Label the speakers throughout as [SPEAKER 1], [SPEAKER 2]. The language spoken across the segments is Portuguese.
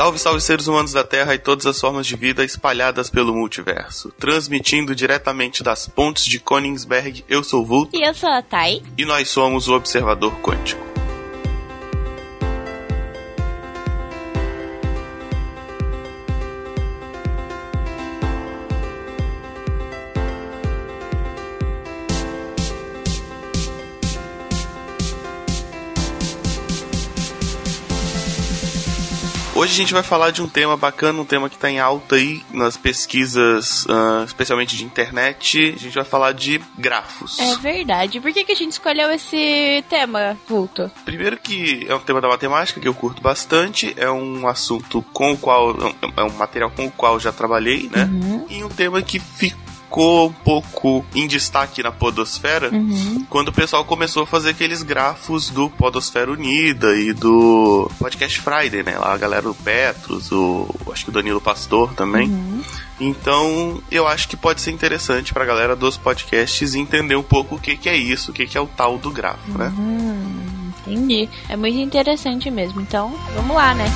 [SPEAKER 1] Salve, salve seres humanos da Terra e todas as formas de vida espalhadas pelo multiverso. Transmitindo diretamente das pontes de Königsberg, eu sou o Vulto.
[SPEAKER 2] E eu sou a Thay.
[SPEAKER 1] E nós somos o Observador Quântico. Hoje a gente vai falar de um tema bacana, um tema que está em alta aí nas pesquisas, uh, especialmente de internet. A gente vai falar de grafos.
[SPEAKER 2] É verdade. Por que, que a gente escolheu esse tema, Vulto?
[SPEAKER 1] Primeiro que é um tema da matemática que eu curto bastante, é um assunto com o qual, é um material com o qual já trabalhei, né? Uhum. E um tema que fica ficou um pouco em destaque na Podosfera uhum. quando o pessoal começou a fazer aqueles grafos do Podosfera Unida e do Podcast Friday, né? Lá a galera do Petros, o acho que o Danilo Pastor também. Uhum. Então, eu acho que pode ser interessante pra galera dos podcasts entender um pouco o que, que é isso, o que, que é o tal do grafo, né?
[SPEAKER 2] Uhum, entendi. É muito interessante mesmo. Então, vamos lá, né?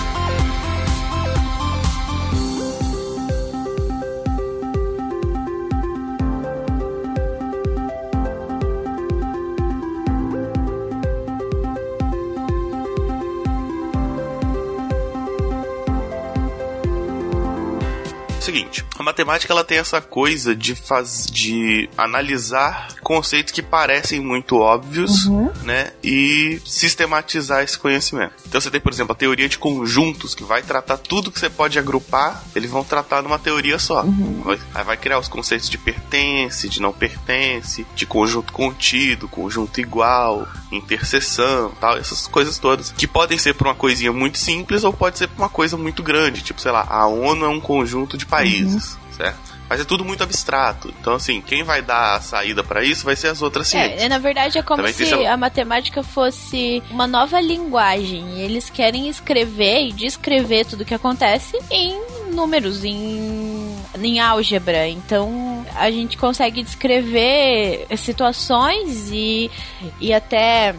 [SPEAKER 1] Seguinte, a matemática ela tem essa coisa de faz, de analisar conceitos que parecem muito óbvios, uhum. né, e sistematizar esse conhecimento. Então você tem, por exemplo, a teoria de conjuntos que vai tratar tudo que você pode agrupar, eles vão tratar numa teoria só. Uhum. Aí vai criar os conceitos de pertence, de não pertence, de conjunto contido, conjunto igual, interseção, tal, essas coisas todas que podem ser para uma coisinha muito simples ou pode ser para uma coisa muito grande, tipo, sei lá, a ONU é um conjunto de países, uhum. Certo? Mas é tudo muito abstrato. Então, assim, quem vai dar a saída para isso vai ser as outras é, ciências.
[SPEAKER 2] É, na verdade, é como Também se a matemática fosse uma nova linguagem. Eles querem escrever e descrever tudo o que acontece em números, em, em álgebra. Então, a gente consegue descrever situações e, e até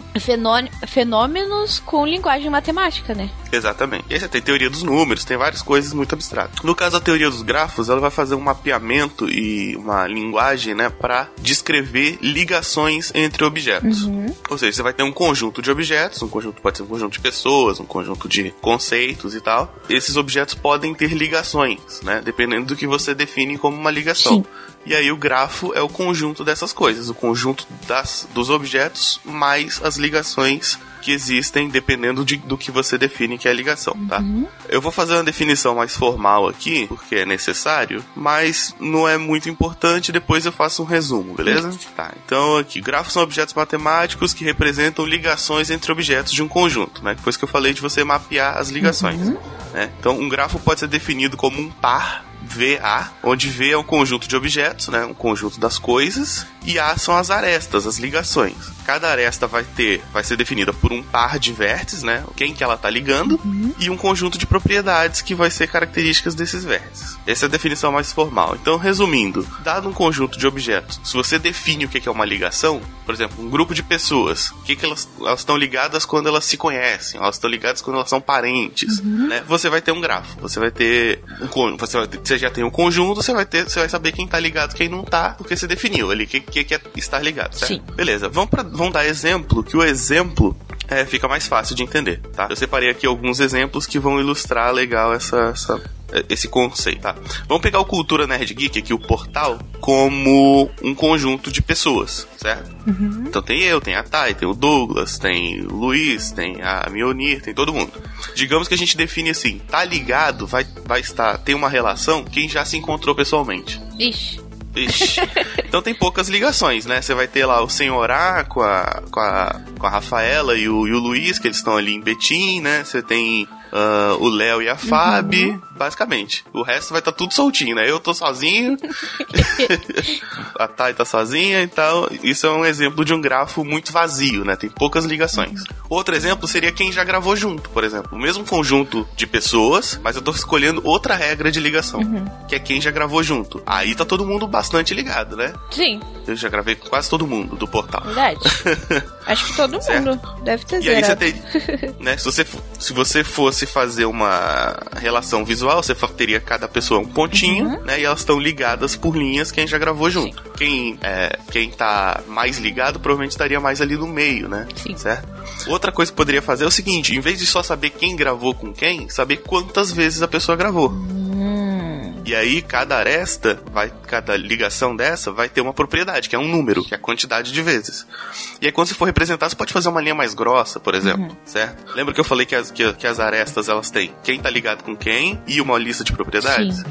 [SPEAKER 2] fenômenos com linguagem matemática, né?
[SPEAKER 1] Exatamente. E aí você tem teoria dos números, tem várias coisas muito abstratas. No caso da teoria dos grafos, ela vai fazer um mapeamento e uma linguagem, né, para descrever ligações entre objetos. Uhum. Ou seja, você vai ter um conjunto de objetos, um conjunto pode ser um conjunto de pessoas, um conjunto de conceitos e tal. Esses objetos podem ter ligações, né, dependendo do que você define como uma ligação. Sim. E aí o grafo é o conjunto dessas coisas, o conjunto das, dos objetos mais as ligações que existem dependendo de, do que você define que é ligação, tá? Uhum. Eu vou fazer uma definição mais formal aqui, porque é necessário, mas não é muito importante, depois eu faço um resumo, beleza? Uhum. Tá, então aqui, grafos são objetos matemáticos que representam ligações entre objetos de um conjunto, né? Depois que eu falei de você mapear as ligações. Uhum. Né? Então um grafo pode ser definido como um par VA, onde V é um conjunto de objetos, né, um conjunto das coisas, e A são as arestas, as ligações. Cada aresta vai ter, vai ser definida por um par de vértices, né, quem que ela tá ligando, uhum. e um conjunto de propriedades que vai ser características desses vértices. Essa é a definição mais formal. Então, resumindo, dado um conjunto de objetos, se você define o que é uma ligação, por exemplo, um grupo de pessoas, o que, que elas estão ligadas quando elas se conhecem, elas estão ligadas quando elas são parentes, uhum. né? Você vai ter um grafo, você vai ter um você vai ter, você já tem um conjunto, você vai ter, você vai saber quem tá ligado, quem não tá, porque você definiu ali o que, que, que é estar ligado, certo? Sim. Beleza, vamos, pra, vamos dar exemplo, que o exemplo é, fica mais fácil de entender, tá? Eu separei aqui alguns exemplos que vão ilustrar legal essa, essa esse conceito, tá? Vamos pegar o Cultura Nerd Geek, aqui o portal, como um conjunto de pessoas, certo? Uhum. Então tem eu, tem a Thay, tem o Douglas, tem o Luiz, tem a Mionir, tem todo mundo. Digamos que a gente define assim, tá ligado, vai, vai estar, tem uma relação quem já se encontrou pessoalmente.
[SPEAKER 2] Ixi.
[SPEAKER 1] Ixi. Então tem poucas ligações, né? Você vai ter lá o Senhorá com a, com a, com a Rafaela e o, e o Luiz, que eles estão ali em Betim, né? Você tem uh, o Léo e a Fabi, uhum. basicamente. O resto vai estar tá tudo soltinho, né? Eu tô sozinho, a Thay tá sozinha, então isso é um exemplo de um grafo muito vazio, né? Tem poucas ligações. Uhum. Outro exemplo seria quem já gravou junto, por exemplo. O mesmo conjunto de pessoas, mas eu tô escolhendo outra regra de ligação, uhum. que é quem já gravou junto. Aí tá todo mundo bastante ligado, né?
[SPEAKER 2] Sim.
[SPEAKER 1] Eu já gravei com quase todo mundo do portal.
[SPEAKER 2] Verdade. Acho que todo mundo certo? deve ter
[SPEAKER 1] E aí você tem, né, se você se você fosse fazer uma relação visual, você teria cada pessoa um pontinho, uhum. né, e elas estão ligadas por linhas que a gente já gravou junto. Sim. Quem é, quem tá mais ligado provavelmente estaria mais ali no meio, né?
[SPEAKER 2] Sim.
[SPEAKER 1] Certo? Outra coisa que poderia fazer é o seguinte, em vez de só saber quem gravou com quem, saber quantas vezes a pessoa gravou.
[SPEAKER 2] Hum.
[SPEAKER 1] E aí cada aresta, vai, cada ligação dessa vai ter uma propriedade, que é um número, que é a quantidade de vezes. E aí quando você for representar, você pode fazer uma linha mais grossa, por exemplo, uhum. certo? Lembra que eu falei que as, que, que, as arestas elas têm quem tá ligado com quem e uma lista de propriedades? Sim.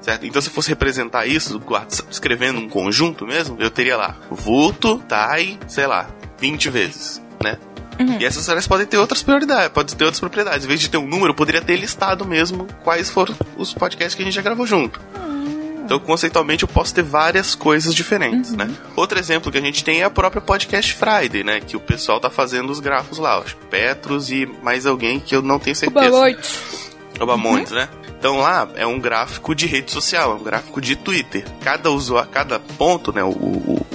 [SPEAKER 1] Certo? Então, se fosse representar isso, escrevendo um conjunto mesmo, eu teria lá vulto, tai, sei lá, 20 vezes, né? Uhum. E essas áreas podem ter outras prioridades, pode ter outras propriedades. Em vez de ter um número, poderia ter listado mesmo quais foram os podcasts que a gente já gravou junto. Uhum. Então, conceitualmente, eu posso ter várias coisas diferentes, uhum. né? Outro exemplo que a gente tem é a própria Podcast Friday, né? Que o pessoal tá fazendo os grafos lá. Acho Petros e mais alguém que eu não tenho certeza.
[SPEAKER 2] Obamontes.
[SPEAKER 1] Obamontes, uhum. né? Então lá é um gráfico de rede social, é um gráfico de Twitter. Cada usuário, cada ponto, né? O, o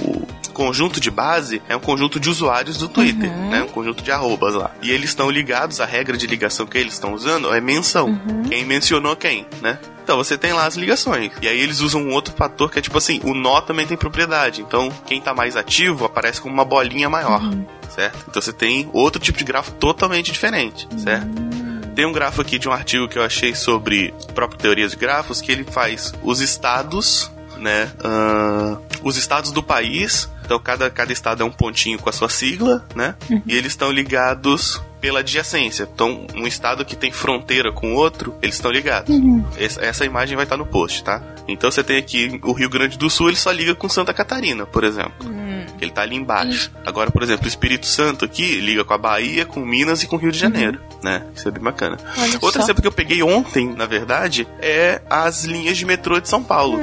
[SPEAKER 1] conjunto de base é um conjunto de usuários do Twitter, uhum. né? Um conjunto de arrobas lá. E eles estão ligados, a regra de ligação que eles estão usando é menção. Uhum. Quem mencionou quem, né? Então você tem lá as ligações. E aí eles usam um outro fator que é tipo assim, o nó também tem propriedade. Então, quem tá mais ativo aparece como uma bolinha maior, uhum. certo? Então você tem outro tipo de grafo totalmente diferente, certo? Uhum. Tem um grafo aqui de um artigo que eu achei sobre própria teorias de grafos que ele faz os estados, né? Uh, os estados do país então cada, cada estado é um pontinho com a sua sigla, né? Uhum. E eles estão ligados pela adjacência. Então, um estado que tem fronteira com outro, eles estão ligados. Uhum. Essa, essa, imagem vai estar no post, tá? Então você tem aqui o Rio Grande do Sul, ele só liga com Santa Catarina, por exemplo. Uhum. Ele tá ali embaixo. Uhum. Agora, por exemplo, o Espírito Santo aqui liga com a Bahia, com Minas e com o Rio de Janeiro, uhum. né? Isso é bem bacana. Olha Outro só. exemplo que eu peguei ontem, na verdade, é as linhas de metrô de São Paulo.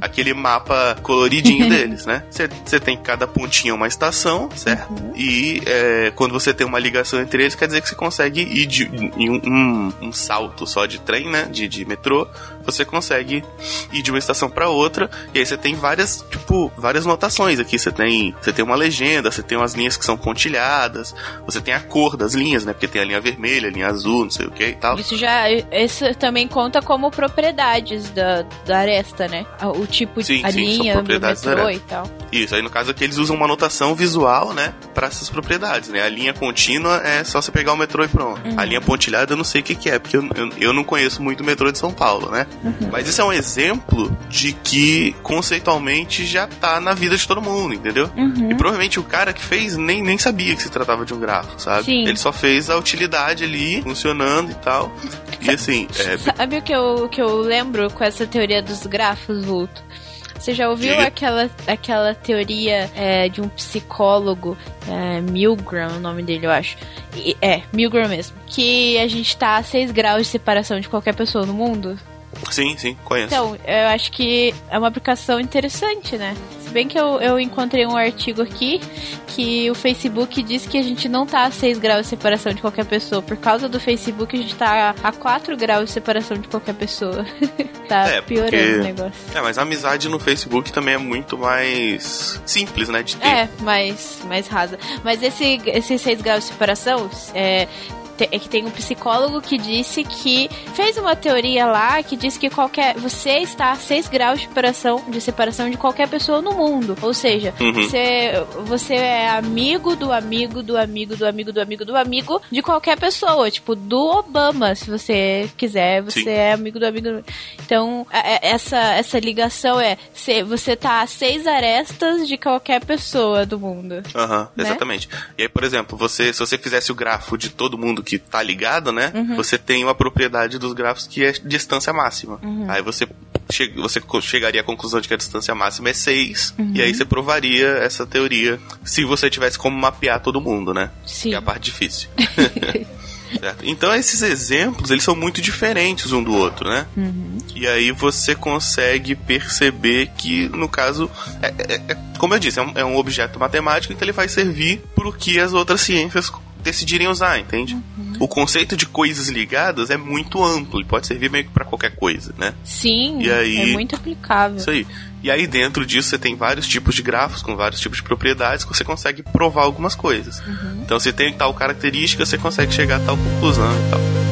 [SPEAKER 1] Aquele mapa coloridinho deles, né? Você tem cada pontinho uma estação, certo? Uhum. E é, quando você tem uma ligação entre eles, quer dizer que você consegue ir de, em um, um, um, salto só de trem, né? De, de metrô, você consegue ir de uma estação para outra. E aí você tem várias, tipo, várias notações aqui. Você tem, você tem uma legenda, você tem umas linhas que são pontilhadas, você tem a cor das linhas, né? Porque tem a linha vermelha, a linha azul, não sei o que e tal.
[SPEAKER 2] Isso já, isso também conta como propriedades da, da aresta, né? O tipo de a sim, linha do metrô e tal.
[SPEAKER 1] Isso, aí no caso aqui eles usam uma notação visual, né, para essas propriedades, né? A linha contínua é só você pegar o metrô e pronto. Uhum. A linha pontilhada eu não sei o que, que é, porque eu, eu, eu, não conheço muito o metrô de São Paulo, né? Uhum. Mas isso é um exemplo de que conceitualmente já tá na vida de todo mundo, entendeu?
[SPEAKER 2] Uhum.
[SPEAKER 1] E provavelmente o cara que fez nem, nem sabia que se tratava de um grafo, sabe?
[SPEAKER 2] Sim.
[SPEAKER 1] Ele só fez a utilidade ali funcionando e tal. E assim.
[SPEAKER 2] É... Sabe o que eu, que eu lembro com essa teoria dos grafos, Vulto? Você já ouviu aquela, aquela teoria é, de um psicólogo, é, Milgram, o nome dele, eu acho. E, é, Milgram mesmo. Que a gente tá a 6 graus de separação de qualquer pessoa no mundo?
[SPEAKER 1] Sim, sim, conheço.
[SPEAKER 2] Então, eu acho que é uma aplicação interessante, né? bem que eu, eu encontrei um artigo aqui que o Facebook diz que a gente não tá a 6 graus de separação de qualquer pessoa. Por causa do Facebook, a gente tá a 4 graus de separação de qualquer pessoa. tá é, piorando porque... o negócio.
[SPEAKER 1] É, mas a amizade no Facebook também é muito mais simples, né? De ter.
[SPEAKER 2] É, mais, mais rasa. Mas esse, esses 6 graus de separação, é, é que tem um psicólogo que disse que fez uma teoria lá que diz que qualquer você está a 6 graus de separação, de separação de qualquer pessoa no mundo. Ou seja, uhum. você, você é amigo do amigo do amigo do amigo do amigo do amigo de qualquer pessoa, tipo do Obama, se você quiser, você Sim. é amigo do amigo. Do... Então, essa essa ligação é você tá a seis arestas de qualquer pessoa do mundo.
[SPEAKER 1] Aham, uhum, né? exatamente. E aí, por exemplo, você se você fizesse o grafo de todo mundo que tá ligado, né? Uhum. Você tem uma propriedade dos grafos que é distância máxima. Uhum. Aí você, che você chegaria à conclusão de que a distância máxima é 6, uhum. e aí você provaria essa teoria se você tivesse como mapear todo mundo, né?
[SPEAKER 2] Sim.
[SPEAKER 1] Que é a parte difícil. Certo? Então esses exemplos, eles são muito diferentes um do outro, né?
[SPEAKER 2] Uhum.
[SPEAKER 1] E aí você consegue perceber que, no caso, é, é, é como eu disse, é um, é um, objeto matemático, então ele vai servir para o que as outras ciências decidirem usar, entende? Uhum. O conceito de coisas ligadas é muito amplo e pode servir meio que pra qualquer coisa, né?
[SPEAKER 2] Sim, e aí, é muito aplicável.
[SPEAKER 1] Isso aí. E aí dentro disso você tem vários tipos de grafos com vários tipos de propriedades que você consegue provar algumas coisas. Uhum. Então se tem tal característica, você consegue chegar a tal conclusão e tal.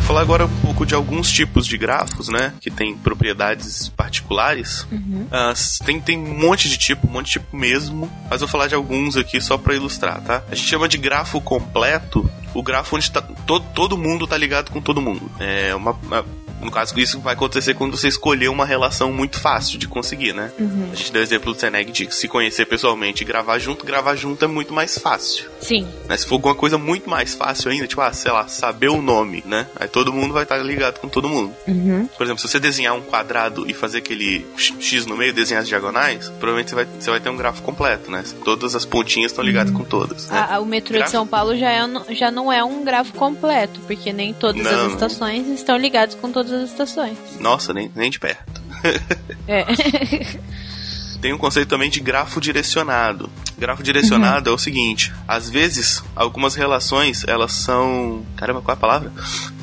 [SPEAKER 1] Falar agora um pouco de alguns tipos de grafos, né? Que tem propriedades particulares. Uhum. Uh, tem, tem um monte de tipo, um monte de tipo mesmo. Mas eu vou falar de alguns aqui só para ilustrar, tá? A gente chama de grafo completo o grafo onde tá, todo, todo mundo tá ligado com todo mundo. É uma, uma no caso, isso vai acontecer quando você escolher uma relação muito fácil de conseguir, né? Uhum. A gente deu o exemplo do Seneg de se conhecer pessoalmente e gravar junto, gravar junto é muito mais fácil.
[SPEAKER 2] Sim.
[SPEAKER 1] Mas se for alguma coisa muito mais fácil ainda, tipo, ah, sei lá, saber o nome, né? Aí todo mundo vai estar ligado com todo mundo. Uhum. Por exemplo, se você desenhar um quadrado e fazer aquele X no meio, desenhar as diagonais, provavelmente você vai, você vai ter um grafo completo, né? Todas as pontinhas estão ligadas uhum. com todas. Né?
[SPEAKER 2] A, o metrô de São Paulo já, é, já não é um grafo completo, porque nem todas não. as estações estão ligadas com todas as estações.
[SPEAKER 1] Nossa, nem, nem de perto. é. Tem um conceito também de grafo direcionado. Grafo direcionado uhum. é o seguinte: às vezes algumas relações elas são, caramba, qual é a palavra?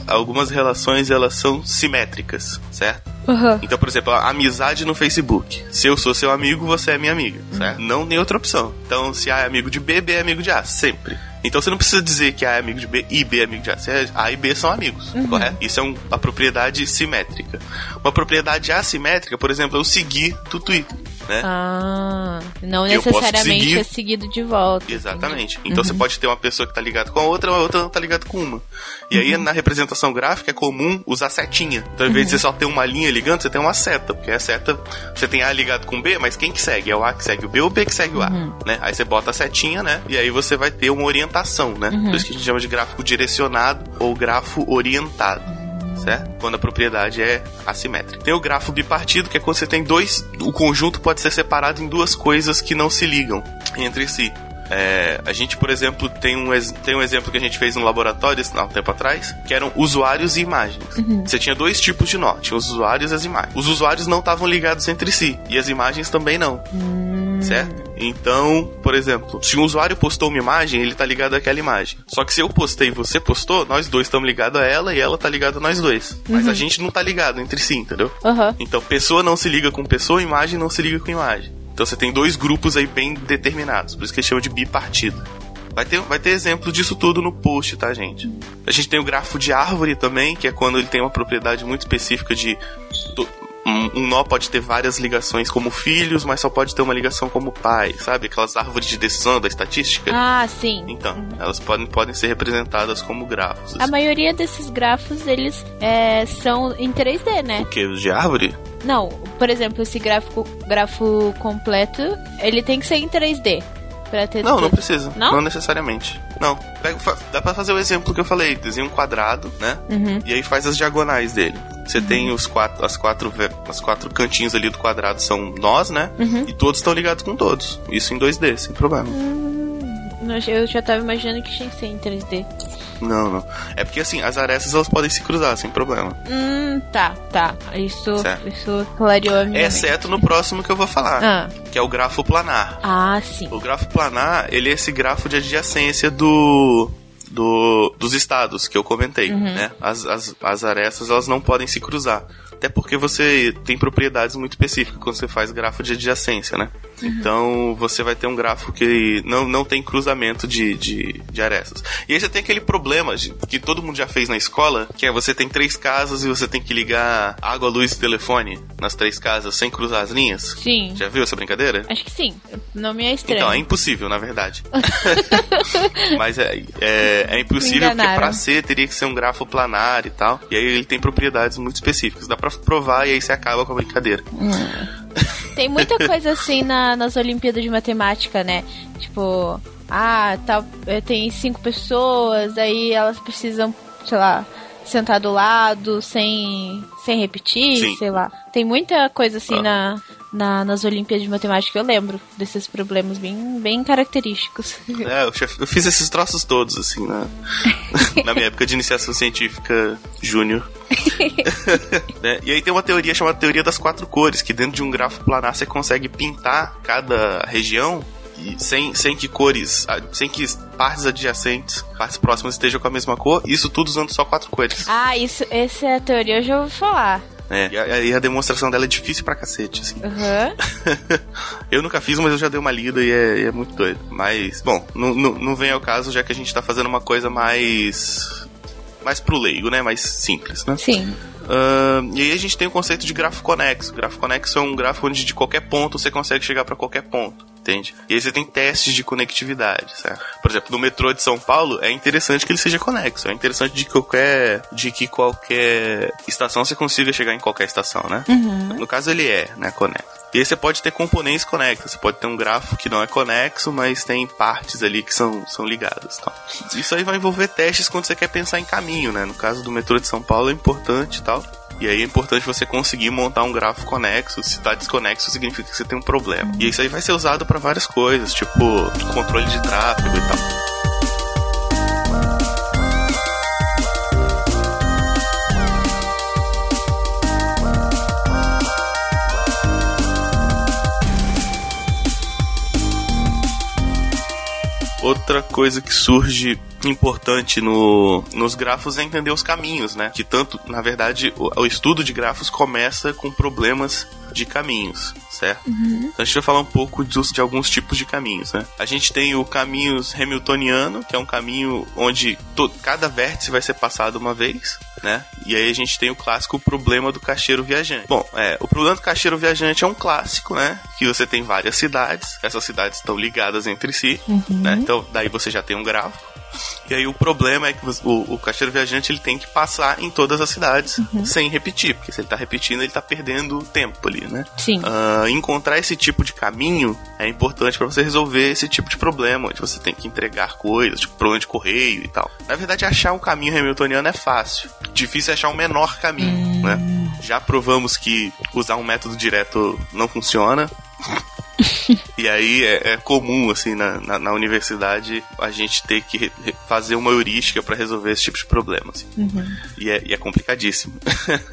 [SPEAKER 1] Algumas relações elas são simétricas, certo? Uhum. Então, por exemplo, amizade no Facebook. Se eu sou seu amigo, você é minha amiga, certo? Uhum. Não tem outra opção. Então, se A é amigo de B, B é amigo de A, sempre. Então você não precisa dizer que A é amigo de B e B é amigo de A. A e B são amigos, uhum. correto? Isso é uma propriedade simétrica. Uma propriedade assimétrica, por exemplo, é o seguir do Twitter. Né?
[SPEAKER 2] Ah, não necessariamente seguir... é seguido de volta.
[SPEAKER 1] Exatamente. Então uhum. você pode ter uma pessoa que tá ligada com a outra, a outra não tá ligada com uma. E aí uhum. na representação gráfica é comum usar setinha. Então, ao invés de uhum. você só ter uma linha ligando, você tem uma seta. Porque a seta, você tem A ligado com B, mas quem que segue? É o A que segue o B ou o B que segue o A. Uhum. Né? Aí você bota a setinha, né? E aí você vai ter uma orientação, né? Por isso que a gente chama de gráfico direcionado ou grafo orientado certo? Quando a propriedade é assimétrica. Tem o grafo bipartido, que é quando você tem dois. O conjunto pode ser separado em duas coisas que não se ligam entre si. É, a gente, por exemplo, tem um, tem um exemplo que a gente fez no laboratório há um tempo atrás, que eram usuários e imagens. Uhum. Você tinha dois tipos de nó, tinha os usuários e as imagens. Os usuários não estavam ligados entre si, e as imagens também não. Uhum. Certo? Então, por exemplo, se um usuário postou uma imagem, ele tá ligado àquela imagem. Só que se eu postei e você postou, nós dois estamos ligados a ela e ela tá ligada a nós dois. Uhum. Mas a gente não tá ligado entre si, entendeu? Então, pessoa não se liga com pessoa, imagem não se liga com imagem. Então você tem dois grupos aí bem determinados, por isso que eles chamam de bipartido. Vai ter, vai ter exemplo disso tudo no post, tá, gente? A gente tem o grafo de árvore também, que é quando ele tem uma propriedade muito específica de. Um, um nó pode ter várias ligações como filhos, mas só pode ter uma ligação como pai, sabe? Aquelas árvores de decisão da estatística.
[SPEAKER 2] Ah, sim.
[SPEAKER 1] Então, uhum. elas podem, podem ser representadas como grafos.
[SPEAKER 2] A maioria desses grafos, eles é, são em 3D, né?
[SPEAKER 1] O que? Os de árvore?
[SPEAKER 2] Não, por exemplo, esse gráfico, grafo completo, ele tem que ser em 3D. Pra ter
[SPEAKER 1] não, não precisa. Não? Não necessariamente. Não. Dá pra fazer o exemplo que eu falei. Desenha um quadrado, né? Uhum. E aí faz as diagonais dele. Você uhum. tem os quatro, as quatro, as quatro cantinhos ali do quadrado são nós, né? Uhum. E todos estão ligados com todos. Isso em 2D, sem problema.
[SPEAKER 2] Eu já tava imaginando que tinha que ser em 3D.
[SPEAKER 1] Não, não. É porque assim, as arestas elas podem se cruzar sem problema.
[SPEAKER 2] Hum, tá, tá. Isso, isso clareou a minha
[SPEAKER 1] Exceto mente. no próximo que eu vou falar, ah. que é o grafo planar.
[SPEAKER 2] Ah, sim.
[SPEAKER 1] O grafo planar, ele é esse grafo de adjacência do do, dos estados que eu comentei, uhum. né? As, as, as arestas elas não podem se cruzar. Até porque você tem propriedades muito específicas quando você faz grafo de adjacência, né? Uhum. Então você vai ter um grafo que não, não tem cruzamento de, de, de arestas. E aí você tem aquele problema de, que todo mundo já fez na escola, que é você tem três casas e você tem que ligar água, luz e telefone nas três casas sem cruzar as linhas.
[SPEAKER 2] Sim.
[SPEAKER 1] Já viu essa brincadeira?
[SPEAKER 2] Acho que sim. Não me é estranho.
[SPEAKER 1] Então, é impossível, na verdade. Mas é, é, é impossível porque pra ser teria que ser um grafo planar e tal. E aí ele tem propriedades muito específicas. Dá pra provar e aí você acaba com a brincadeira. Hum.
[SPEAKER 2] Tem muita coisa assim na, nas Olimpíadas de Matemática, né? Tipo, ah, tá, eh, tem cinco pessoas, aí elas precisam, sei lá, sentar do lado sem, sem repetir, Sim. sei lá. Tem muita coisa assim ah. na, na, nas Olimpíadas de Matemática, eu lembro desses problemas bem, bem característicos.
[SPEAKER 1] É, eu, eu fiz esses troços todos, assim, na, na minha época de iniciação científica júnior. né? E aí tem uma teoria chamada teoria das quatro cores, que dentro de um grafo planar você consegue pintar cada região sem, sem que cores, sem que partes adjacentes, partes próximas estejam com a mesma cor, isso tudo usando só quatro cores.
[SPEAKER 2] Ah, isso, essa é a teoria eu já ouvi falar.
[SPEAKER 1] É, e a, e a, demonstração dela é difícil pra cacete, assim. Uhum. eu nunca fiz, mas eu já dei uma lida e é, é muito doido. Mas, bom, não, não, não vem ao caso, já que a gente tá fazendo uma coisa mais. mais pro leigo, né? Mais simples, né?
[SPEAKER 2] Sim.
[SPEAKER 1] Uh, e aí a gente tem o conceito de grafo conexo. Grafo conexo é um grafo onde de qualquer ponto você consegue chegar para qualquer ponto entende? E aí você tem testes de conectividade, certo? Por exemplo, no metrô de São Paulo é interessante que ele seja conexo, é interessante de qualquer de que qualquer estação você consiga chegar em qualquer estação, né? Uhum. No caso ele é, né, conexo. E aí você pode ter componentes conexos, você pode ter um grafo que não é conexo, mas tem partes ali que são, são ligadas. Tal. Isso aí vai envolver testes quando você quer pensar em caminho, né? No caso do metrô de São Paulo é importante e tal. E aí é importante você conseguir montar um grafo conexo. Se está desconexo, significa que você tem um problema. E isso aí vai ser usado para várias coisas, tipo controle de tráfego e tal. Outra coisa que surge importante no, nos grafos é entender os caminhos, né? Que tanto, na verdade, o, o estudo de grafos começa com problemas de caminhos, certo? Uhum. Então a gente vai falar um pouco de, de, alguns tipos de caminhos, né? A gente tem o caminho hamiltoniano, que é um caminho onde todo, cada vértice vai ser passado uma vez, né? E aí a gente tem o clássico problema do caixeiro viajante. Bom, é, o problema do caixeiro viajante é um clássico, né? Que você tem várias cidades, essas cidades estão ligadas entre si, uhum. né? Então daí você já tem um grafo. E aí o problema é que o, o caixeiro viajante ele tem que passar em todas as cidades uhum. sem repetir, porque se ele tá repetindo, ele tá perdendo tempo ali, né?
[SPEAKER 2] Sim. Uh,
[SPEAKER 1] encontrar esse tipo de caminho é importante para você resolver esse tipo de problema, onde você tem que entregar coisas, tipo problema de correio e tal. Na verdade, achar um caminho hamiltoniano é fácil. Difícil é achar um menor caminho, hum. né? Já provamos que usar um método direto não funciona. e aí é, é, comum, assim, na, na, na, universidade, a gente ter que fazer uma heurística para resolver esse tipo de problema. Assim. Uhum. E, é, e, é, complicadíssimo.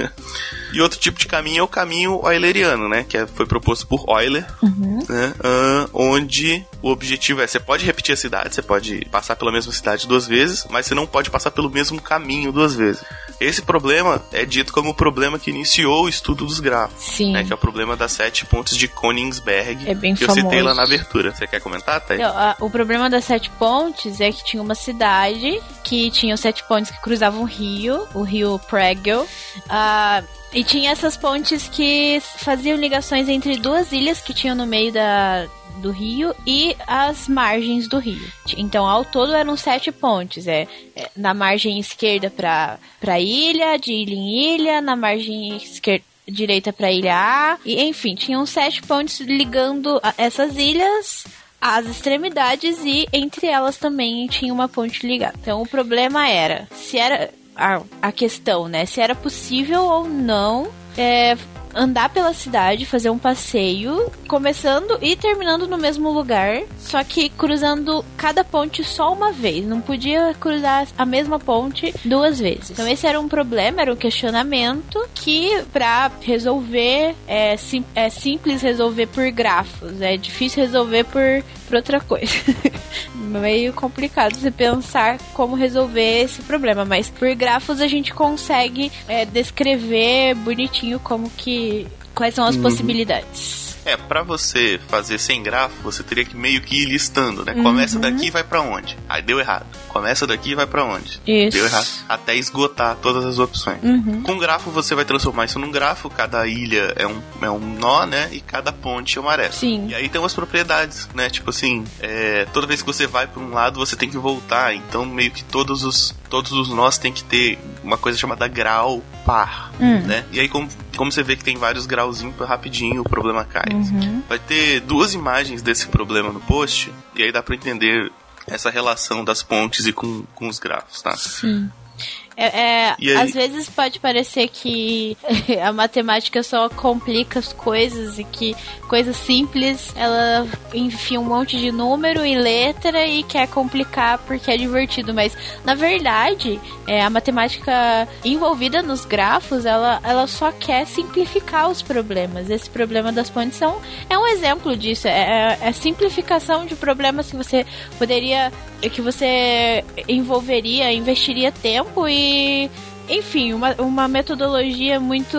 [SPEAKER 1] e outro tipo de caminho é o caminho euleriano, né? Que é, foi proposto por Euler, uhum. né? Uh, onde o objetivo é, você pode repetir a cidade, você pode passar pela mesma cidade duas vezes, mas você não pode passar pelo mesmo caminho duas vezes. Esse problema é dito como o problema que iniciou o estudo dos grafos.
[SPEAKER 2] Sim.
[SPEAKER 1] Né, que é o problema das sete pontos de Königsberg.
[SPEAKER 2] É bem
[SPEAKER 1] que
[SPEAKER 2] famoso.
[SPEAKER 1] eu citei lá na abertura. Você quer comentar, Thay?
[SPEAKER 2] o problema das sete pontes é que tinha uma cidade que tinha os sete pontes que cruzavam o rio, o rio Pregel. Uh, e tinha essas pontes que faziam ligações entre duas ilhas que tinham no meio da, do rio e as margens do rio. Então, ao todo eram sete pontes. É, é na margem esquerda para a ilha, de ilha em ilha, na margem esquerda direita para ilha A, e enfim, tinham sete pontes ligando essas ilhas às extremidades e entre elas também tinha uma ponte ligada. Então o problema era se era a, a questão, né, se era possível ou não é, andar pela cidade, fazer um passeio, começando e terminando no mesmo lugar, só que cruzando cada ponte só uma vez. Não podia cruzar a mesma ponte duas vezes. Então esse era um problema, era um questionamento que para resolver é, sim, é simples resolver por grafos, é difícil resolver por, por outra coisa. Meio complicado você pensar como resolver esse problema, mas por grafos a gente consegue é, descrever bonitinho como que quais são as uhum. possibilidades.
[SPEAKER 1] É, para você fazer sem grafo, você teria que meio que ir listando, né? Começa uhum. daqui e vai para onde? Aí deu errado. Começa daqui e vai para onde?
[SPEAKER 2] Isso.
[SPEAKER 1] Deu errado. Até esgotar todas as opções.
[SPEAKER 2] Uhum.
[SPEAKER 1] Com grafo você vai transformar isso num grafo, cada ilha é um, é um nó, né? E cada ponte é uma aresta.
[SPEAKER 2] Sim.
[SPEAKER 1] E aí tem umas propriedades, né? Tipo assim, é, toda vez que você vai para um lado, você tem que voltar. Então meio que todos os todos os nós tem que ter uma coisa chamada grau par, hum. né? E aí como, como você vê que tem vários grauzinhos, rapidinho o problema cai. Uhum. Vai ter duas imagens desse problema no post e aí dá para entender essa relação das pontes e com, com os grafos, tá?
[SPEAKER 2] Sim. É, é às vezes pode parecer que a matemática só complica as coisas e que coisas simples ela enfia um monte de número e letra e quer complicar porque é divertido, mas na verdade é, a matemática envolvida nos grafos ela, ela só quer simplificar os problemas. Esse problema das pontes é um exemplo disso, é, é, é simplificação de problemas que você poderia que você envolveria, investiria tempo e enfim, uma, uma metodologia muito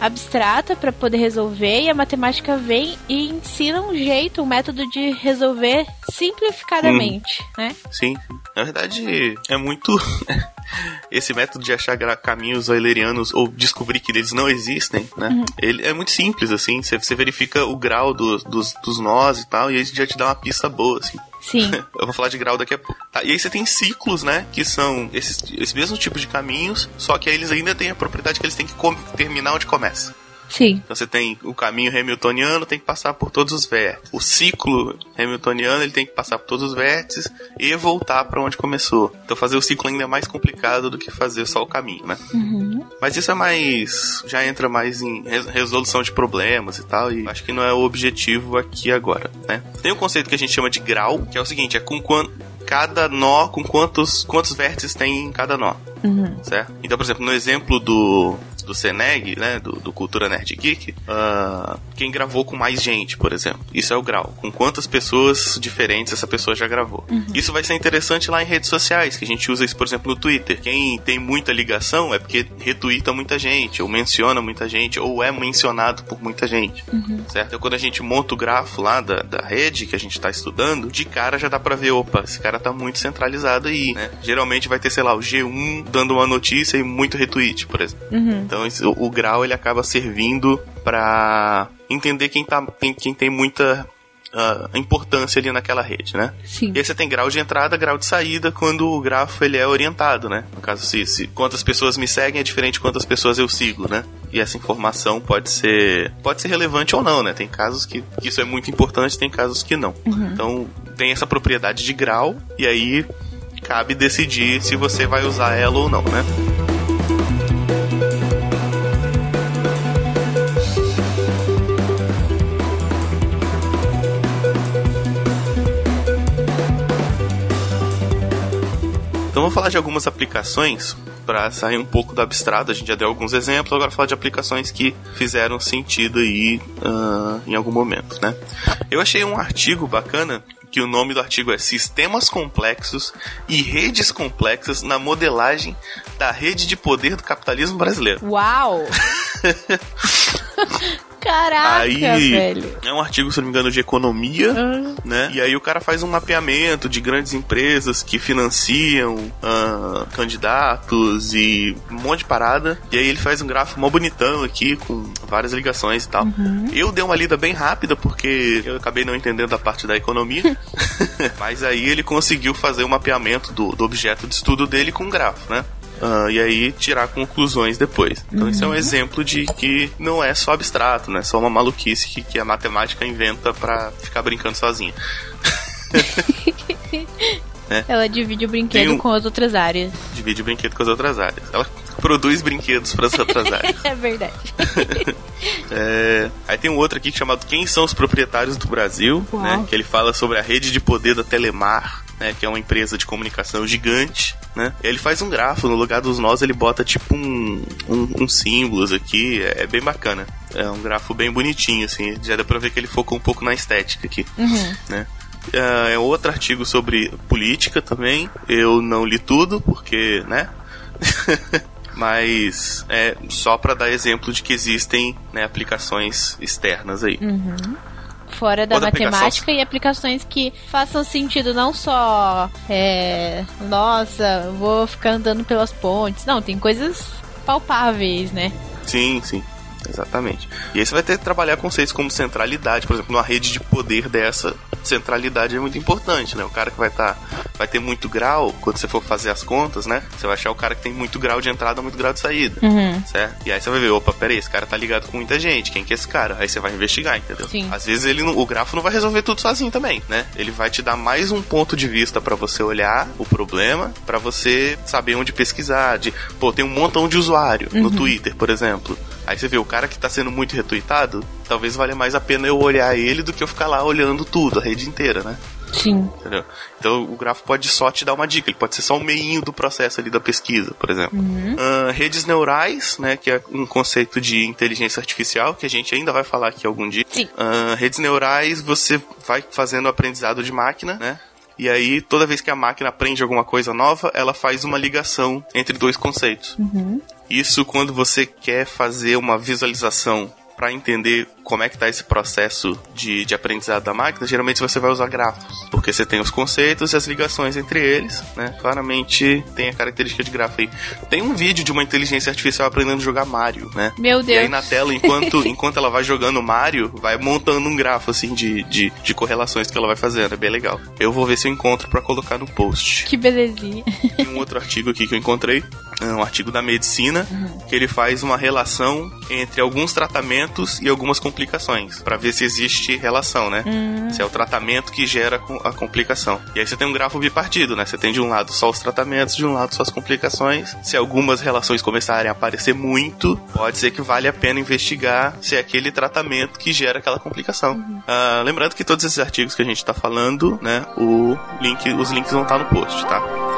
[SPEAKER 2] abstrata para poder resolver e a matemática vem e ensina um jeito, um método de resolver simplificadamente, hum. né?
[SPEAKER 1] Sim, na verdade é muito esse método de achar caminhos eulerianos ou descobrir que eles não existem, né? Uhum. Ele é muito simples assim, você, você verifica o grau do, dos, dos nós e tal e aí já te dá uma pista boa assim.
[SPEAKER 2] Sim.
[SPEAKER 1] Eu vou falar de grau daqui a pouco. Tá, e aí você tem ciclos, né? Que são esses, esse mesmo tipo de caminhos, só que aí eles ainda têm a propriedade que eles têm que terminar onde começa.
[SPEAKER 2] Sim.
[SPEAKER 1] Então você tem o caminho hamiltoniano, tem que passar por todos os vértices. O ciclo hamiltoniano, ele tem que passar por todos os vértices e voltar para onde começou. Então fazer o ciclo ainda é mais complicado do que fazer só o caminho, né?
[SPEAKER 2] Uhum.
[SPEAKER 1] Mas isso é mais. já entra mais em resolução de problemas e tal, e acho que não é o objetivo aqui agora, né? Tem um conceito que a gente chama de grau, que é o seguinte: é com quanto cada nó, com quantos, quantos vértices tem em cada nó.
[SPEAKER 2] Uhum.
[SPEAKER 1] Certo? Então, por exemplo, no exemplo do, do Seneg, né, do, do Cultura Nerd Geek, uh, quem gravou com mais gente, por exemplo. Isso é o grau. Com quantas pessoas diferentes essa pessoa já gravou.
[SPEAKER 2] Uhum.
[SPEAKER 1] Isso vai ser interessante lá em redes sociais, que a gente usa isso, por exemplo, no Twitter. Quem tem muita ligação é porque retuita muita gente, ou menciona muita gente, ou é mencionado por muita gente.
[SPEAKER 2] Uhum.
[SPEAKER 1] Certo? Então, quando a gente monta o grafo lá da, da rede que a gente está estudando, de cara já dá pra ver, opa, esse cara tá muito centralizado aí, né? Geralmente vai ter, sei lá, o G1 dando uma notícia e muito retweet, por exemplo.
[SPEAKER 2] Uhum.
[SPEAKER 1] Então o, o, grau ele acaba servindo para entender quem, tá, quem, quem tem muita uh, importância ali naquela rede, né?
[SPEAKER 2] Sim.
[SPEAKER 1] E aí você tem grau de entrada, grau de saída quando o grafo ele é orientado, né? No caso, se, se quantas pessoas me seguem é diferente de quantas pessoas eu sigo, né? E essa informação pode ser pode ser relevante ou não, né? Tem casos que, que isso é muito importante, tem casos que não.
[SPEAKER 2] Uhum.
[SPEAKER 1] Então tem essa propriedade de grau e aí cabe decidir se você vai usar ela ou não, né? Então vamos falar de algumas aplicações para sair um pouco do abstrato. A gente já deu alguns exemplos, agora falar de aplicações que fizeram sentido aí uh, em algum momento, né? Eu achei um artigo bacana que o nome do artigo é Sistemas Complexos e Redes Complexas na Modelagem da Rede de Poder do Capitalismo Brasileiro.
[SPEAKER 2] Uau! Caraca,
[SPEAKER 1] aí,
[SPEAKER 2] velho.
[SPEAKER 1] É um artigo, se não me engano, de economia,
[SPEAKER 2] uhum.
[SPEAKER 1] né? E aí o cara faz um mapeamento de grandes empresas que financiam uh, candidatos e um monte de parada. E aí ele faz um gráfico mó bonitão aqui, com várias ligações e tal.
[SPEAKER 2] Uhum.
[SPEAKER 1] Eu dei uma lida bem rápida, porque eu acabei não entendendo a parte da economia. Mas aí ele conseguiu fazer o um mapeamento do, do objeto de estudo dele com um grafo, né? Uh, e aí tirar conclusões depois. Então uhum. isso é um uhum. exemplo de que não é só abstrato, né? Só uma maluquice que, que a matemática inventa para ficar brincando sozinha.
[SPEAKER 2] é. Ela divide o brinquedo um... com as outras áreas.
[SPEAKER 1] Divide o brinquedo com as outras áreas. Ela produz brinquedos para as outras áreas.
[SPEAKER 2] é verdade.
[SPEAKER 1] é... Aí tem um outro aqui chamado Quem são os proprietários do Brasil, né? Que ele fala sobre a rede de poder da Telemar né, que é uma empresa de comunicação gigante, né? Ele faz um grafo, no lugar dos nós ele bota tipo um, um, um símbolos aqui, é, é, bem bacana. É um grafo bem bonitinho, assim, já dá pra ver que ele focou um pouco na estética aqui,
[SPEAKER 2] uhum.
[SPEAKER 1] né? É, é outro artigo sobre política também. Eu não li tudo, porque, né? Mas é só para dar exemplo de que existem né, aplicações externas aí.
[SPEAKER 2] Uhum fora da Outra matemática e aplicações que façam sentido não só é, nossa, vou ficar andando pelas pontes. Não, tem coisas palpáveis, né?
[SPEAKER 1] Sim, sim. Exatamente. E aí você vai ter que trabalhar conceitos como centralidade, por exemplo, numa rede de poder dessa, centralidade é muito importante, né? O cara que vai estar tá, vai ter muito grau, quando você for fazer as contas, né? Você vai achar o cara que tem muito grau de entrada, muito grau de saída, uhum. certo? E aí você vai ver, opa, peraí, esse cara tá ligado com muita gente, quem que é esse cara? Aí você vai investigar, entendeu? Sim. Às vezes ele o grafo não vai resolver tudo sozinho também, né? Ele vai te dar mais um ponto de vista para você olhar o problema, para você saber onde pesquisar, de, pô, tem um montão de usuário uhum. no Twitter, por exemplo. Aí você vê, o cara que tá sendo muito retweetado, talvez valha mais a pena eu olhar ele do que eu ficar lá olhando tudo, a rede inteira, né?
[SPEAKER 2] Sim.
[SPEAKER 1] Entendeu? Então o grafo pode só te dar uma dica, ele pode ser só um meinho do processo ali da pesquisa, por exemplo. Uhum. Uh, redes neurais, né, que é um conceito de inteligência artificial que a gente ainda vai falar aqui algum dia.
[SPEAKER 2] Sim.
[SPEAKER 1] Uh, redes neurais, você vai fazendo aprendizado de máquina, né? E aí, toda vez que a máquina aprende alguma coisa nova, ela faz uma ligação entre dois conceitos. Uhum. Isso quando você quer fazer uma visualização para entender como é que tá esse processo de, de aprendizado da máquina, geralmente você vai usar grafos, porque você tem os conceitos e as ligações entre eles, né? Claramente tem a característica de grafo aí. Tem um vídeo de uma inteligência artificial aprendendo a jogar Mario, né?
[SPEAKER 2] Meu Deus.
[SPEAKER 1] E aí na tela, enquanto, enquanto ela vai jogando Mario, vai montando um grafo, assim, de, de, de correlações que ela vai fazendo. É bem legal. Eu vou ver se eu encontro para colocar no post.
[SPEAKER 2] Que belezinha.
[SPEAKER 1] Tem um outro artigo aqui que eu encontrei, é um artigo da medicina, uhum. que ele faz uma relação entre alguns tratamentos e algumas complicações para ver se existe relação, né? Hum. Se é o tratamento que gera a complicação. E aí você tem um grafo bipartido, né? Você tem de um lado só os tratamentos, de um lado só as complicações. Se algumas relações começarem a aparecer muito, pode ser que vale a pena investigar se é aquele tratamento que gera aquela complicação. Uhum. Uh, lembrando que todos esses artigos que a gente está falando, né? O link, os links vão estar no post, tá?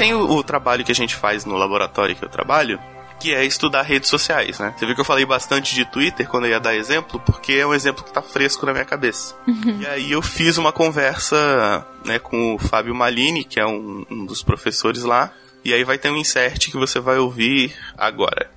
[SPEAKER 1] Tem o, o trabalho que a gente faz no laboratório que eu trabalho, que é estudar redes sociais, né? Você viu que eu falei bastante de Twitter quando eu ia dar exemplo, porque é um exemplo que tá fresco na minha cabeça. Uhum. E aí eu fiz uma conversa, né, com o Fábio Malini, que é um, um dos professores lá, e aí vai ter um insert que você vai ouvir agora.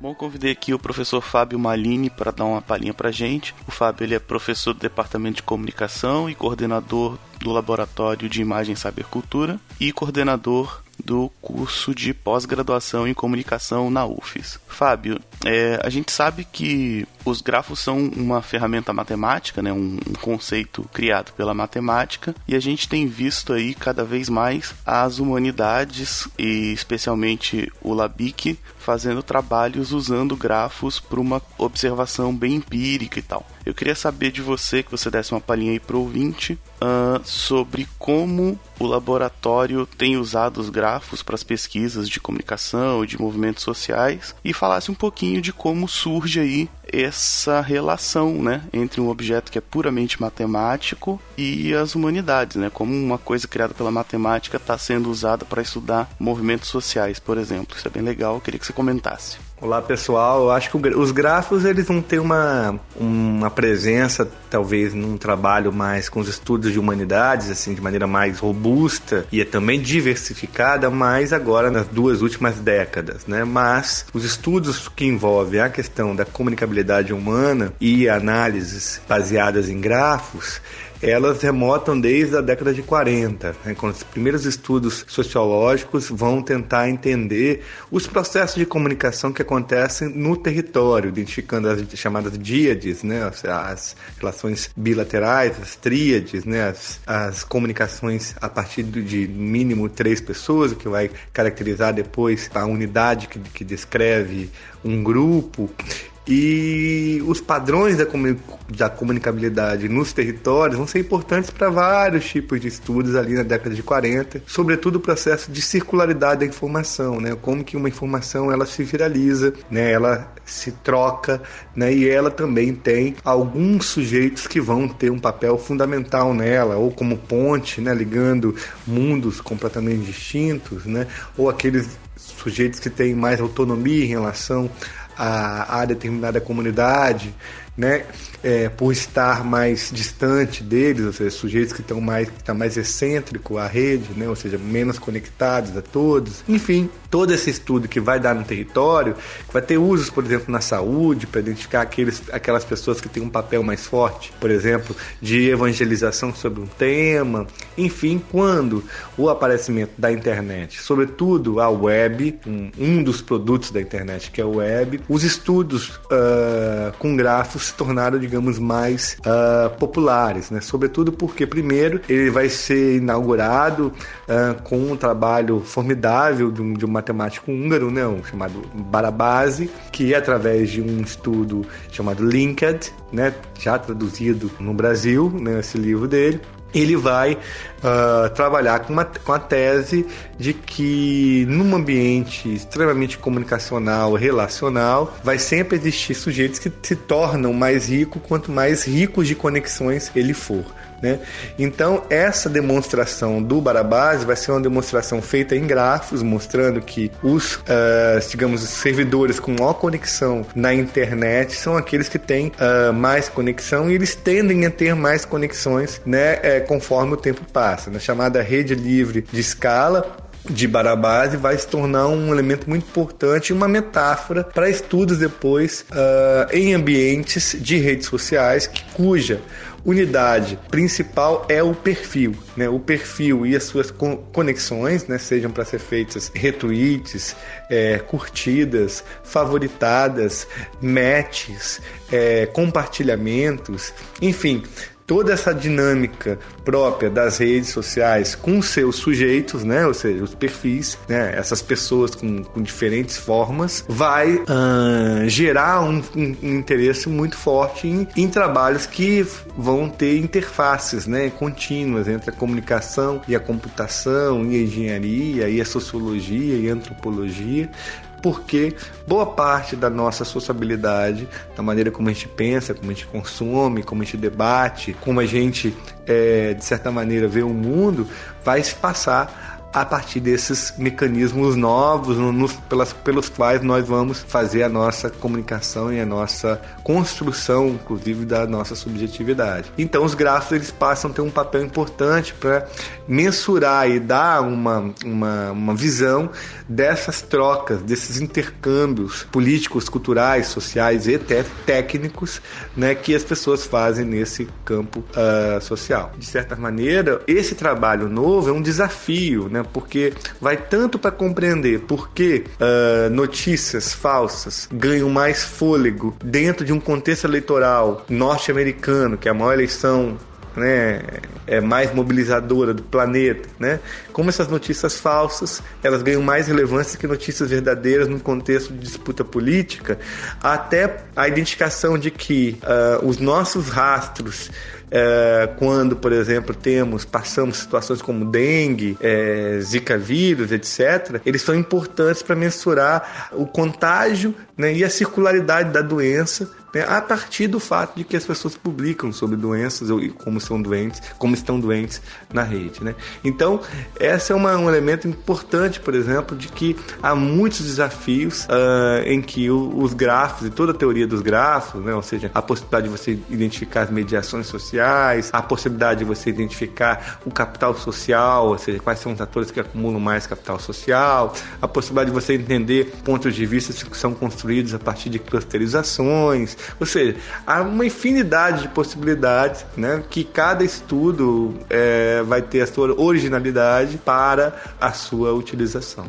[SPEAKER 1] Bom, convidei aqui o professor Fábio Malini para dar uma palhinha para gente. O Fábio ele é professor do Departamento de Comunicação e coordenador do Laboratório de Imagem e Sabercultura e coordenador do curso de pós-graduação em comunicação na UFES. Fábio, é, a gente sabe que os grafos são uma ferramenta matemática, né, um, um, conceito criado pela matemática, e a gente tem visto aí cada vez mais as humanidades e especialmente o Labic fazendo trabalhos usando grafos para uma observação bem empírica e tal. Eu queria saber de você, que você desse uma palhinha aí pro ouvinte, uh, sobre como o laboratório tem usado os grafos para as pesquisas de comunicação e de movimentos sociais e falasse um pouquinho de como surge aí essa relação, né, entre um objeto que é puramente matemático e as humanidades, né, como uma coisa criada pela matemática está sendo usada para estudar movimentos sociais, por exemplo. Isso é bem legal, queria que você comentasse.
[SPEAKER 3] Olá pessoal, eu acho que os grafos eles vão ter uma, uma presença talvez num trabalho mais com os estudos de humanidades, assim, de maneira mais robusta e é também diversificada, mais agora nas duas últimas décadas, né? Mas os estudos que envolvem a questão da comunicabilidade humana e análises baseadas em grafos, elas remotam desde a década de 40, né, quando os primeiros estudos sociológicos vão tentar entender os processos de comunicação que acontecem no território, identificando as chamadas díades, né, as, relações bilaterais, as tríades, né, as, as comunicações a partir de mínimo três pessoas, o que vai caracterizar depois a unidade que, que descreve um grupo e os padrões da, da comunicabilidade nos territórios vão ser importantes para vários tipos de estudos ali na década de 40, sobretudo o processo de circularidade da informação, né? Como que uma informação ela se viraliza, né? Ela se troca, né? E ela também tem alguns sujeitos que vão ter um papel fundamental nela, ou como ponte, né? Ligando mundos completamente distintos, né? Ou aqueles sujeitos que têm mais autonomia em relação a, a determinada comunidade. né? É, por estar mais distante deles, ou seja, sujeitos que estão mais, que tá mais excêntrico à rede, né? ou seja, menos conectados a todos. Enfim, todo esse estudo que vai dar no território, que vai ter usos, por exemplo, na saúde, para identificar aqueles, aquelas pessoas que têm um papel mais forte, por exemplo, de evangelização sobre um tema. Enfim, quando o aparecimento da internet, sobretudo a web, um, um dos produtos da internet que é o web, os estudos uh, com grafos se tornaram, digamos, mais uh, populares, né? Sobretudo porque, primeiro, ele vai ser inaugurado uh, com um trabalho formidável de um, de um matemático húngaro, né? Um chamado Barabasi, que através de um estudo chamado Linked, né? Já traduzido no Brasil, né? Esse livro dele, ele vai uh, trabalhar com, uma, com a tese de que num ambiente extremamente comunicacional, relacional, vai sempre existir sujeitos que se tornam mais ricos quanto mais ricos de conexões ele for. Né? Então, essa demonstração do Barabás vai ser uma demonstração feita em grafos, mostrando que os, uh, digamos, servidores com maior conexão na internet são aqueles que têm uh, mais conexão e eles tendem a ter mais conexões né, é, conforme o tempo passa. Na chamada rede livre de escala, de Barabás vai se tornar um elemento muito importante, uma metáfora para estudos depois uh, em ambientes de redes sociais, cuja unidade principal é o perfil, né? O perfil e as suas conexões, né? Sejam para ser feitas retweets, é, curtidas, favoritadas, matches, é, compartilhamentos, enfim, toda essa dinâmica própria das redes sociais com seus sujeitos, né, ou seja, os perfis, né, essas pessoas com, com diferentes formas, vai uh, gerar um, um, um, interesse muito forte em, em, trabalhos que vão ter interfaces, né, contínuas entre a comunicação e a computação, e a engenharia, e a sociologia e a antropologia, porque boa parte da nossa sociabilidade, da maneira como a gente pensa, como a gente consome, como a gente debate, como a gente, é, de certa maneira, vê o mundo, vai se passar a partir desses mecanismos novos nos, pelas, pelos quais nós vamos fazer a nossa comunicação e a nossa construção, inclusive, da nossa subjetividade. Então, os gráficos eles passam a ter um papel importante para mensurar e dar uma, uma, uma visão dessas trocas, desses intercâmbios políticos, culturais, sociais e até técnicos né, que as pessoas fazem nesse campo uh, social. De certa maneira, esse trabalho novo é um desafio, né? Porque vai tanto para compreender por que uh, notícias falsas ganham mais fôlego dentro de um contexto eleitoral norte-americano, que é a maior eleição né, é mais mobilizadora do planeta, né? Como essas notícias falsas, elas ganham mais relevância que notícias verdadeiras no contexto de disputa política, até a identificação de que uh, os nossos rastros é, quando, por exemplo, temos, passamos situações como dengue, é, zika vírus, etc., eles são importantes para mensurar o contágio né, e a circularidade da doença né, a partir do fato de que as pessoas publicam sobre doenças ou como são doentes, como estão doentes na rede. Né? Então, esse é uma, um elemento importante, por exemplo, de que há muitos desafios uh, em que o, os grafos e toda a teoria dos grafos, né, ou seja, a possibilidade de você identificar as mediações sociais, a possibilidade de você identificar o capital social, ou seja, quais são os atores que acumulam mais capital social, a possibilidade de você entender pontos de vista que são construídos a partir de clusterizações, ou seja, há uma infinidade de possibilidades, né, que cada estudo é, vai ter a sua originalidade para a sua utilização.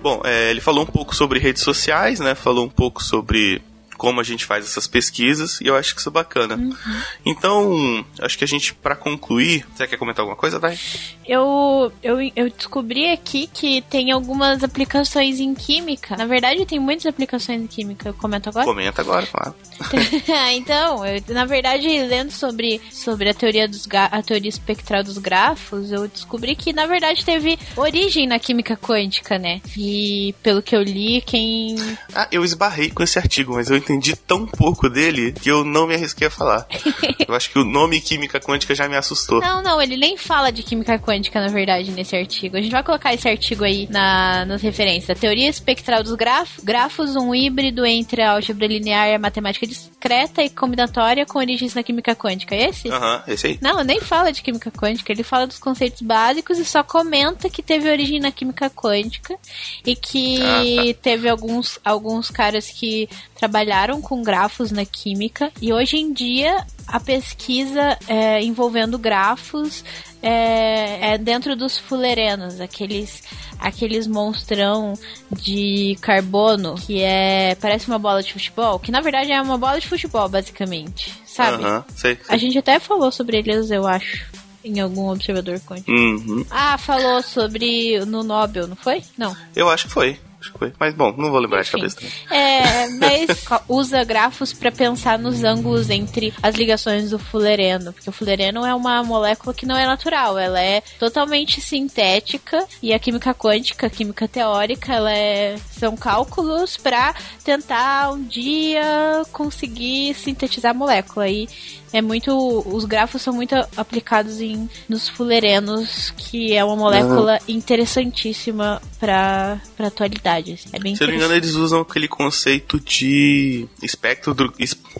[SPEAKER 1] Bom, é, ele falou um pouco sobre redes sociais, né? Falou um pouco sobre como a gente faz essas pesquisas e eu acho que isso é bacana. Uhum. Então, acho que a gente, para concluir, você quer comentar alguma coisa, Dai?
[SPEAKER 2] Eu, eu, eu descobri aqui que tem algumas aplicações em química. Na verdade, tem muitas aplicações em química. Eu comento agora?
[SPEAKER 1] Comenta agora, claro.
[SPEAKER 2] então, eu, na verdade, lendo sobre, sobre a teoria dos a teoria espectral dos grafos, eu descobri que na verdade teve origem na química quântica, né? E pelo que eu li, quem
[SPEAKER 1] Ah, eu esbarrei com esse artigo, mas eu entendi tão pouco dele que eu não me arrisquei a falar. eu acho que o nome química quântica já me assustou.
[SPEAKER 2] Não, não, ele nem fala de química quântica, na verdade, nesse artigo. A gente vai colocar esse artigo aí na, nas referências. A teoria espectral dos grafos, grafos, um híbrido entre a álgebra linear e a matemática discreta e combinatória com origens na química quântica. É esse?
[SPEAKER 1] Aham, uhum, esse aí.
[SPEAKER 2] Não, nem fala de química quântica. Ele fala dos conceitos básicos e só comenta que teve origem na química quântica e que ah, tá. teve alguns, alguns caras que trabalharam com grafos na química e hoje em dia a pesquisa é, envolvendo grafos é, é, dentro dos fulerenos, aqueles aqueles monstrão de carbono que é parece uma bola de futebol, que na verdade é uma bola de futebol basicamente, sabe?
[SPEAKER 1] Uh -huh, sei, sei.
[SPEAKER 2] A gente até falou sobre eles, eu acho em algum observador quântico.
[SPEAKER 1] Uhum.
[SPEAKER 2] Ah, falou sobre no Nobel, não foi? Não.
[SPEAKER 1] Eu acho que foi. Acho que foi. Mas bom, não vou lembrar Enfim, de cabeça também.
[SPEAKER 2] É, mas usa grafos para pensar nos ângulos entre as ligações do fulereno, porque o fulereno é uma molécula que não é natural, ela é totalmente sintética e a química quântica, a química teórica, ela é são cálculos para tentar um dia conseguir sintetizar a molécula e é muito. Os grafos são muito aplicados em nos fulerenos, que é uma molécula uhum. interessantíssima para para atualidade. Assim. É bem
[SPEAKER 1] Se eu não me engano, eles usam aquele conceito de espectro do,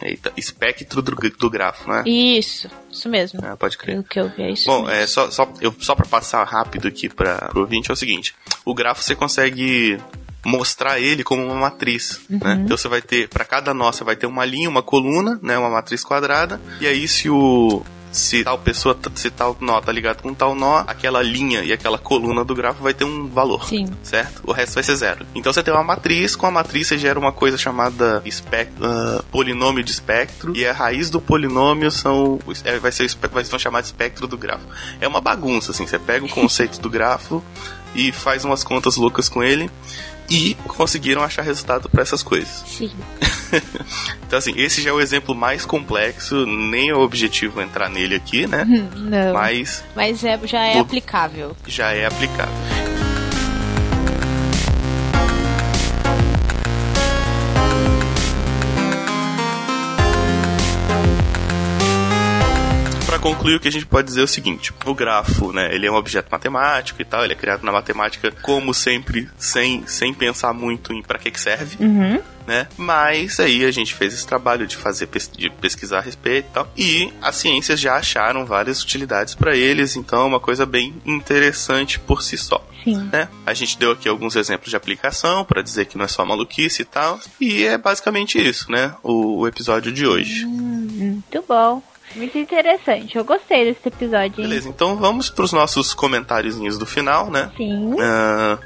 [SPEAKER 1] eita, espectro do, do grafo, né?
[SPEAKER 2] Isso, isso mesmo.
[SPEAKER 1] Ah, pode crer.
[SPEAKER 2] O que eu vi é isso.
[SPEAKER 1] Bom,
[SPEAKER 2] mesmo. é
[SPEAKER 1] só só eu só para passar rápido aqui para o ouvinte é o seguinte: o grafo você consegue mostrar ele como uma matriz, né? uhum. né? Então você vai ter, para cada nó, você vai ter uma linha, uma coluna, né? Uma matriz quadrada. E aí se o se tal pessoa, se tal nó tá ligado com tal nó, aquela linha e aquela coluna do grafo vai ter um valor.
[SPEAKER 2] Sim.
[SPEAKER 1] Certo? O resto vai ser zero. Então você tem uma matriz, com a matriz você gera uma coisa chamada espectro, uh, polinômio de espectro, e a raiz do polinômio são, é, vai ser, vai ser chamar de espectro do grafo. É uma bagunça, assim, você pega o conceito do grafo e faz umas contas loucas com ele e conseguiram achar resultado para essas coisas.
[SPEAKER 2] Sim.
[SPEAKER 1] então, assim, esse já é o exemplo mais complexo, nem é o objetivo entrar nele aqui, né?
[SPEAKER 2] Não.
[SPEAKER 1] Mas.
[SPEAKER 2] Mas é, já é aplicável.
[SPEAKER 1] Já é aplicável. Para concluir, o que a gente pode dizer é o seguinte: o grafo, né, ele é um objeto matemático e tal, ele é criado na matemática, como sempre, sem, sem pensar muito em para que, que serve.
[SPEAKER 2] Uhum.
[SPEAKER 1] Né? Mas aí a gente fez esse trabalho de fazer de pesquisar a respeito e tal. E as ciências já acharam várias utilidades para eles, então é uma coisa bem interessante por si só.
[SPEAKER 2] Sim.
[SPEAKER 1] Né? A gente deu aqui alguns exemplos de aplicação para dizer que não é só maluquice e tal. E é basicamente isso, né? O, o episódio de hoje.
[SPEAKER 2] Hum, muito bom. Muito interessante, eu gostei desse episódio. Hein?
[SPEAKER 1] Beleza, então vamos para os nossos comentáriozinhos do final, né?
[SPEAKER 2] Sim. Uh,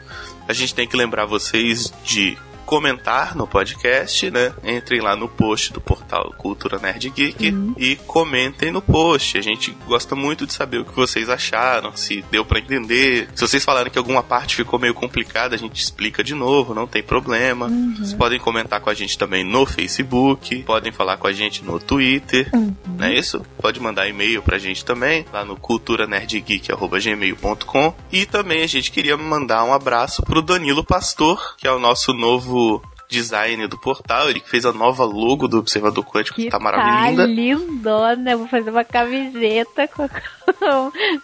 [SPEAKER 1] a gente tem que lembrar vocês de comentar no podcast, né? Entrem lá no post do portal Cultura Nerd Geek uhum. e comentem no post. A gente gosta muito de saber o que vocês acharam, se deu para entender. Se vocês falarem que alguma parte ficou meio complicada, a gente explica de novo, não tem problema. Uhum. Vocês podem comentar com a gente também no Facebook, podem falar com a gente no Twitter, uhum. não é isso? Pode mandar e-mail pra gente também, lá no culturanerdgeek.gmail.com e também a gente queria mandar um abraço pro Danilo Pastor, que é o nosso novo design do portal, ele fez a nova logo do Observador Quântico, que, tá maravilhosa.
[SPEAKER 2] Tá lindona, vou fazer uma camiseta com,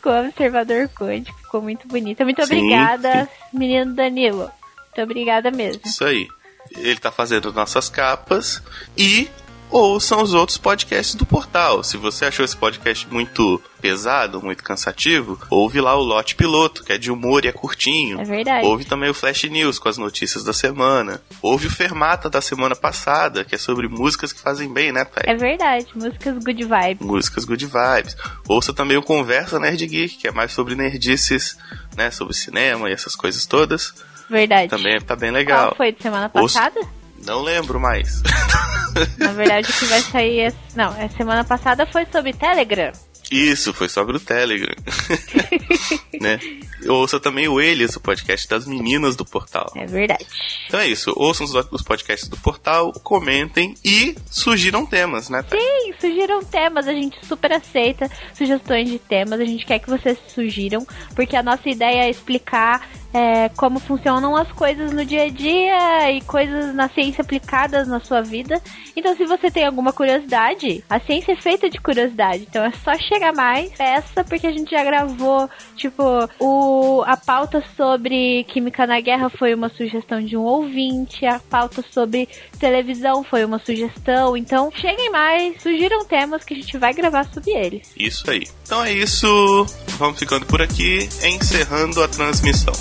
[SPEAKER 2] com, o Observador Quântico, ficou muito bonita. Muito Sim. obrigada, menino Danilo. Muito obrigada mesmo.
[SPEAKER 1] Isso aí. Ele tá fazendo nossas capas e ouçam os outros podcasts do portal. Se você achou esse podcast muito pesado, muito cansativo, ouve lá o Lote Piloto, que é de humor e é curtinho.
[SPEAKER 2] É verdade.
[SPEAKER 1] Ouve também o Flash News com as notícias da semana. Ouve o Fermata da semana passada, que é sobre músicas que fazem bem, né, pai?
[SPEAKER 2] É verdade, músicas good vibes.
[SPEAKER 1] Músicas good vibes. Ouça também o Conversa Nerd Geek, que é mais sobre nerdices, né, sobre cinema e essas coisas todas.
[SPEAKER 2] Verdade.
[SPEAKER 1] Também tá bem legal.
[SPEAKER 2] Qual foi de semana passada?
[SPEAKER 1] Ouça... Não lembro mais.
[SPEAKER 2] Na verdade, o que vai sair. É... Não, a semana passada foi sobre Telegram.
[SPEAKER 1] Isso, foi sobre o Telegram. né? Ouça também o Elias, o podcast das meninas do portal.
[SPEAKER 2] É verdade.
[SPEAKER 1] Então é isso. Ouçam os, podcasts do portal, comentem e sugiram temas, né?
[SPEAKER 2] Sim, sugiram temas. A gente super aceita sugestões de temas. A gente quer que vocês sugiram, porque a nossa ideia é explicar é, como funcionam as coisas no dia a dia e coisas na ciência aplicadas na sua vida. Então, se você tem alguma curiosidade, a ciência é feita de curiosidade. Então, é só chegar mais, peça, porque a gente já gravou, tipo, o, a pauta sobre química na guerra foi uma sugestão de um ouvinte, a pauta sobre televisão foi uma sugestão. Então, cheguem mais, sugiram temas que a gente vai gravar sobre eles.
[SPEAKER 1] Isso aí. Então é isso. Vamos ficando por aqui, encerrando a transmissão.